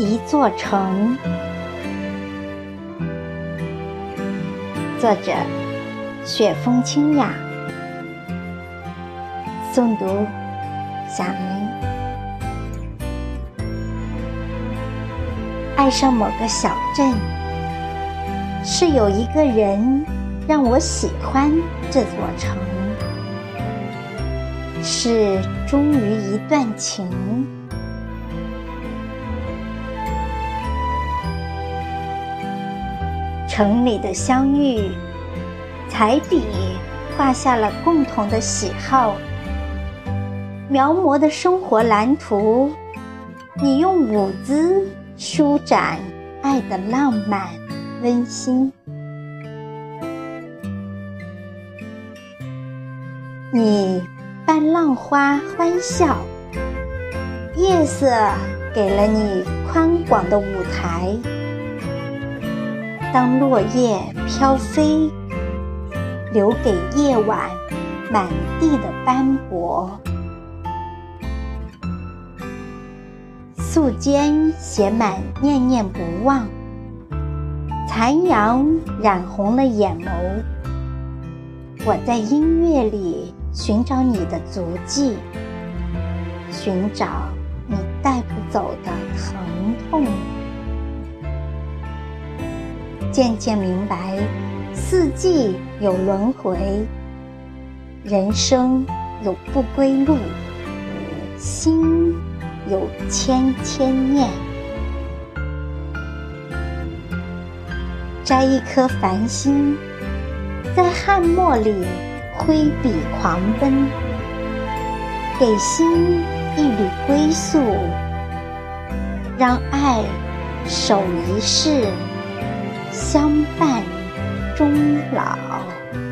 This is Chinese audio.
一座城。作者：雪风清雅。诵读：小明。爱上某个小镇，是有一个人让我喜欢这座城，是忠于一段情。城里的相遇，彩笔画下了共同的喜好，描摹的生活蓝图，你用舞姿舒展爱的浪漫温馨。你伴浪花欢笑，夜色给了你宽广的舞台。当落叶飘飞，留给夜晚满地的斑驳。素笺写满念念不忘，残阳染红了眼眸。我在音乐里寻找你的足迹，寻找你带不走的疼痛。渐渐明白，四季有轮回，人生有不归路，心有千千念。摘一颗繁星，在翰墨里挥笔狂奔，给心一缕归宿，让爱守一世。相伴终老。